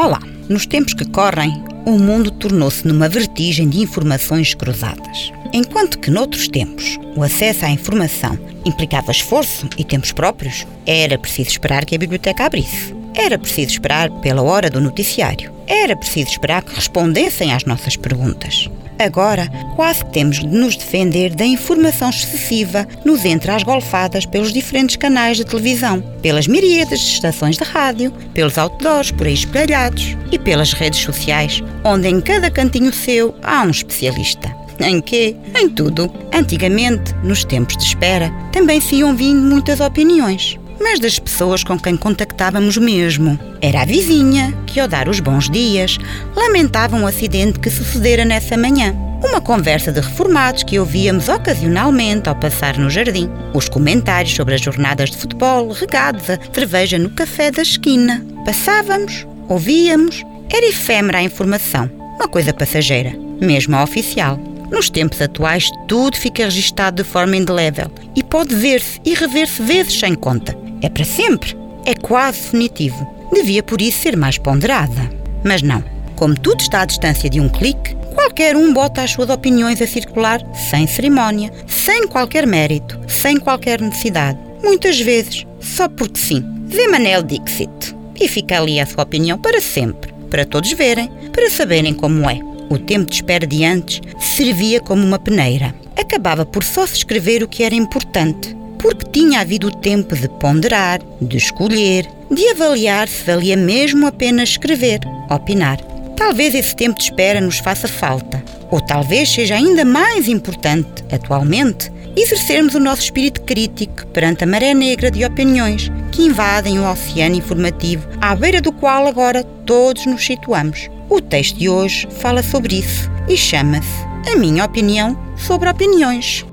Olá! Nos tempos que correm, o mundo tornou-se numa vertigem de informações cruzadas. Enquanto que noutros tempos o acesso à informação implicava esforço e tempos próprios, era preciso esperar que a biblioteca abrisse. Era preciso esperar pela hora do noticiário. Era preciso esperar que respondessem às nossas perguntas. Agora, quase que temos de nos defender da informação excessiva nos entra às golfadas pelos diferentes canais de televisão, pelas miríades de estações de rádio, pelos outdoors por aí espalhados e pelas redes sociais, onde em cada cantinho seu há um especialista. Em quê? Em tudo. Antigamente, nos tempos de espera, também se iam vindo muitas opiniões mas das pessoas com quem contactávamos mesmo. Era a vizinha que, ao dar os bons dias, lamentava um acidente que sucedera nessa manhã. Uma conversa de reformados que ouvíamos ocasionalmente ao passar no jardim. Os comentários sobre as jornadas de futebol regados a cerveja no café da esquina. Passávamos, ouvíamos, era efêmera a informação, uma coisa passageira, mesmo a oficial. Nos tempos atuais, tudo fica registado de forma indelével e pode ver-se e rever-se vezes sem conta. É para sempre. É quase definitivo. Devia por isso ser mais ponderada. Mas não. Como tudo está à distância de um clique, qualquer um bota as suas opiniões a circular sem cerimónia, sem qualquer mérito, sem qualquer necessidade. Muitas vezes, só porque sim. Vê Manel Dixit. E fica ali a sua opinião para sempre, para todos verem, para saberem como é. O tempo de espera de antes servia como uma peneira. Acabava por só se escrever o que era importante, porque tinha havido tempo de ponderar, de escolher, de avaliar se valia mesmo a pena escrever, opinar. Talvez esse tempo de espera nos faça falta, ou talvez seja ainda mais importante, atualmente, exercermos o nosso espírito crítico perante a maré negra de opiniões que invadem o oceano informativo, à beira do qual agora todos nos situamos. O texto de hoje fala sobre isso e chama-se A Minha Opinião sobre Opiniões.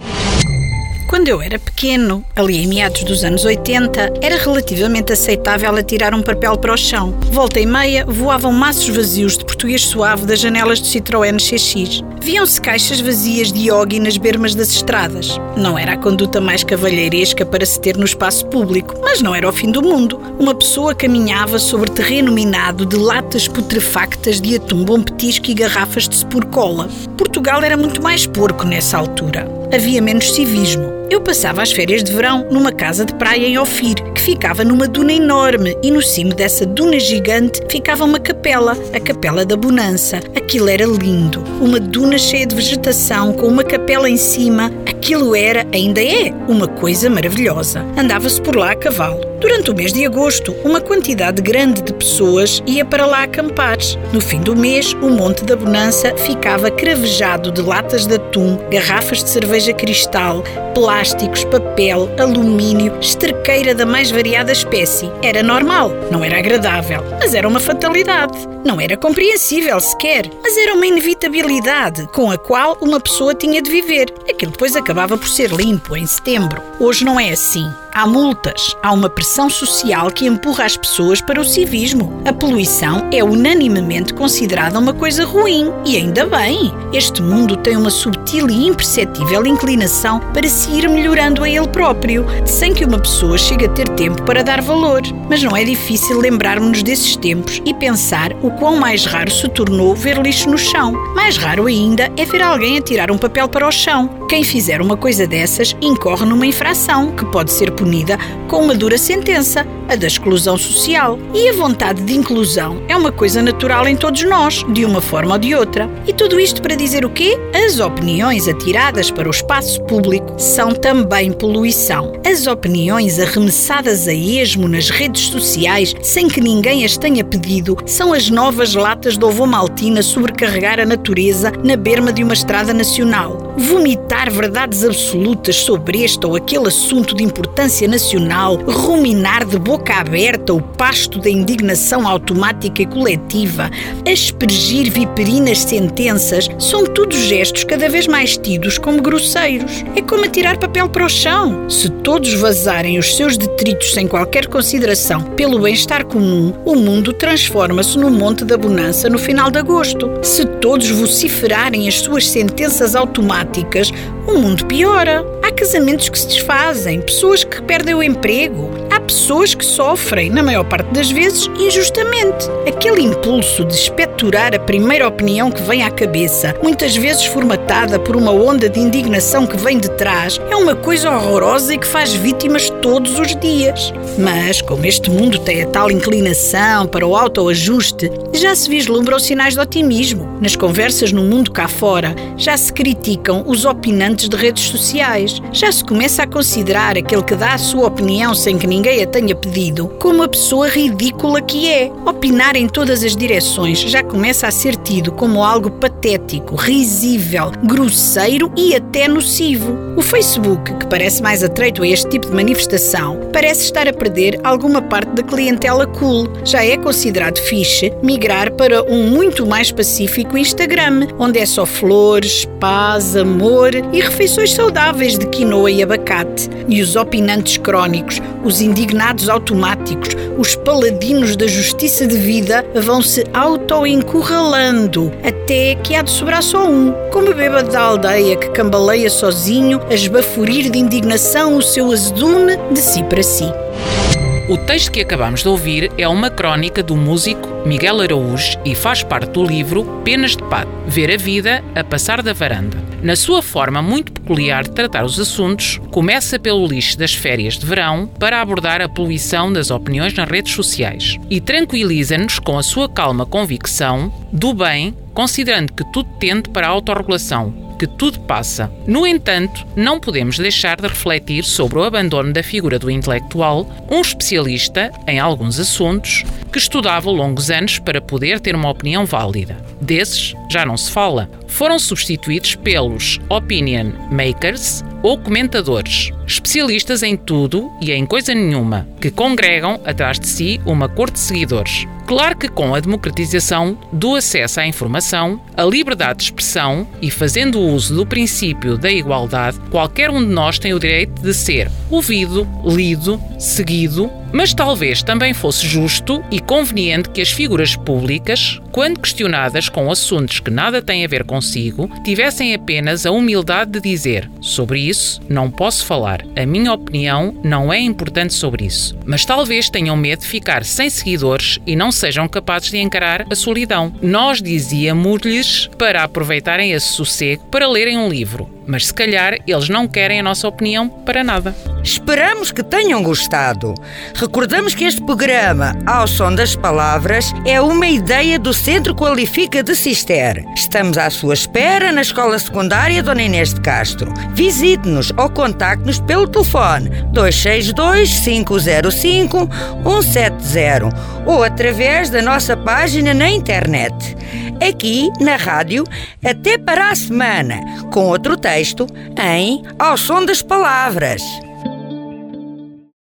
Quando eu era pequeno, ali em meados dos anos 80, era relativamente aceitável atirar um papel para o chão. Volta e meia, voavam maços vazios de português suave das janelas do Citroën CX. Viam-se caixas vazias de yogi nas bermas das estradas. Não era a conduta mais cavalheiresca para se ter no espaço público, mas não era o fim do mundo. Uma pessoa caminhava sobre terreno minado de latas putrefactas de atum bom petisco e garrafas de spur cola. Portugal era muito mais porco nessa altura. Havia menos civismo. Eu passava as férias de verão numa casa de praia em Ofir, que ficava numa duna enorme, e no cimo dessa duna gigante ficava uma capela, a Capela da Bonança. Aquilo era lindo. Uma duna cheia de vegetação, com uma capela em cima. Aquilo era, ainda é, uma coisa maravilhosa. Andava-se por lá a cavalo. Durante o mês de agosto, uma quantidade grande de pessoas ia para lá acampar. No fim do mês, o Monte da Bonança ficava cravejado de latas de atum, garrafas de cerveja cristal, plásticos, papel, alumínio, esterqueira da mais variada espécie. Era normal, não era agradável, mas era uma fatalidade. Não era compreensível sequer, mas era uma inevitabilidade com a qual uma pessoa tinha de viver. Aquilo depois acabava por ser limpo em setembro. Hoje não é assim. Há multas, há uma pressão social que empurra as pessoas para o civismo. A poluição é unanimemente considerada uma coisa ruim, e ainda bem. Este mundo tem uma subtil e imperceptível inclinação para se ir melhorando a ele próprio, sem que uma pessoa chegue a ter tempo para dar valor. Mas não é difícil lembrarmos-nos desses tempos e pensar o quão mais raro se tornou ver lixo no chão. Mais raro ainda é ver alguém atirar um papel para o chão. Quem fizer uma coisa dessas incorre numa infração que pode ser punida com uma dura sentença, a da exclusão social. E a vontade de inclusão é uma coisa natural em todos nós, de uma forma ou de outra. E tudo isto para dizer o quê? As opiniões atiradas para o espaço público são também poluição. As opiniões arremessadas a esmo nas redes sociais sem que ninguém as tenha pedido são as novas latas de ovomaltina sobrecarregar a natureza na berma de uma estrada nacional. Vomitar verdades absolutas sobre este ou aquele assunto de importância nacional, ruminar de boca aberta o pasto da indignação automática e coletiva, aspergir viperinas sentenças, são tudo gestos cada vez mais tidos como grosseiros. É como atirar papel para o chão. Se todos vazarem os seus detritos sem qualquer consideração pelo bem-estar comum, o mundo transforma-se no Monte da Bonança no final de agosto. Se todos vociferarem as suas sentenças automáticas, o mundo piora. Há casamentos que se desfazem, pessoas que perdem o emprego, pessoas que sofrem, na maior parte das vezes, injustamente. Aquele impulso de especturar a primeira opinião que vem à cabeça, muitas vezes formatada por uma onda de indignação que vem de trás, é uma coisa horrorosa e que faz vítimas todos os dias. Mas, como este mundo tem a tal inclinação para o autoajuste, já se vislumbram sinais de otimismo. Nas conversas no mundo cá fora, já se criticam os opinantes de redes sociais. Já se começa a considerar aquele que dá a sua opinião sem que ninguém a tenha pedido como a pessoa ridícula que é. Opinar em todas as direções já começa a ser tido como algo patético, risível, grosseiro e até nocivo. O Facebook, que parece mais atreito a este tipo de manifestação, parece estar a perder alguma parte da clientela cool. Já é considerado fixe migrar para um muito mais pacífico Instagram, onde é só flores, paz, amor e refeições saudáveis de quinoa e abacate. E os opinantes crónicos, os indignados automáticos, os paladinos da justiça de vida vão se auto-encurralando até que há de sobrar só um, como a bêbado da aldeia que cambaleia sozinho a esbaforir de indignação o seu azedume de si para si. O texto que acabamos de ouvir é uma crónica do músico Miguel Araújo e faz parte do livro Penas de Pato Ver a Vida a Passar da Varanda. Na sua forma muito peculiar de tratar os assuntos, começa pelo lixo das férias de verão para abordar a poluição das opiniões nas redes sociais e tranquiliza-nos com a sua calma convicção do bem, considerando que tudo tende para a autorregulação, que tudo passa. No entanto, não podemos deixar de refletir sobre o abandono da figura do intelectual, um especialista em alguns assuntos que estudava longos anos para poder ter uma opinião válida. Desses já não se fala. Foram substituídos pelos opinion makers ou comentadores, especialistas em tudo e em coisa nenhuma, que congregam atrás de si uma cor de seguidores. Claro que com a democratização do acesso à informação, a liberdade de expressão e fazendo uso do princípio da igualdade, qualquer um de nós tem o direito de ser ouvido, lido, seguido, mas talvez também fosse justo e conveniente que as figuras públicas, quando questionadas com assuntos que nada têm a ver consigo, tivessem apenas a humildade de dizer: sobre isso não posso falar, a minha opinião não é importante sobre isso. Mas talvez tenham medo de ficar sem seguidores e não sejam capazes de encarar a solidão. Nós dizíamos-lhes para aproveitarem esse sossego para lerem um livro mas se calhar eles não querem a nossa opinião para nada. Esperamos que tenham gostado. Recordamos que este programa, Ao Som das Palavras, é uma ideia do Centro Qualifica de Cister. Estamos à sua espera na Escola Secundária Dona Inês de Castro. Visite-nos ou contacte-nos pelo telefone 262 505 170 ou através da nossa página na internet. Aqui na rádio, até para a semana, com outro texto em Ao Som das Palavras.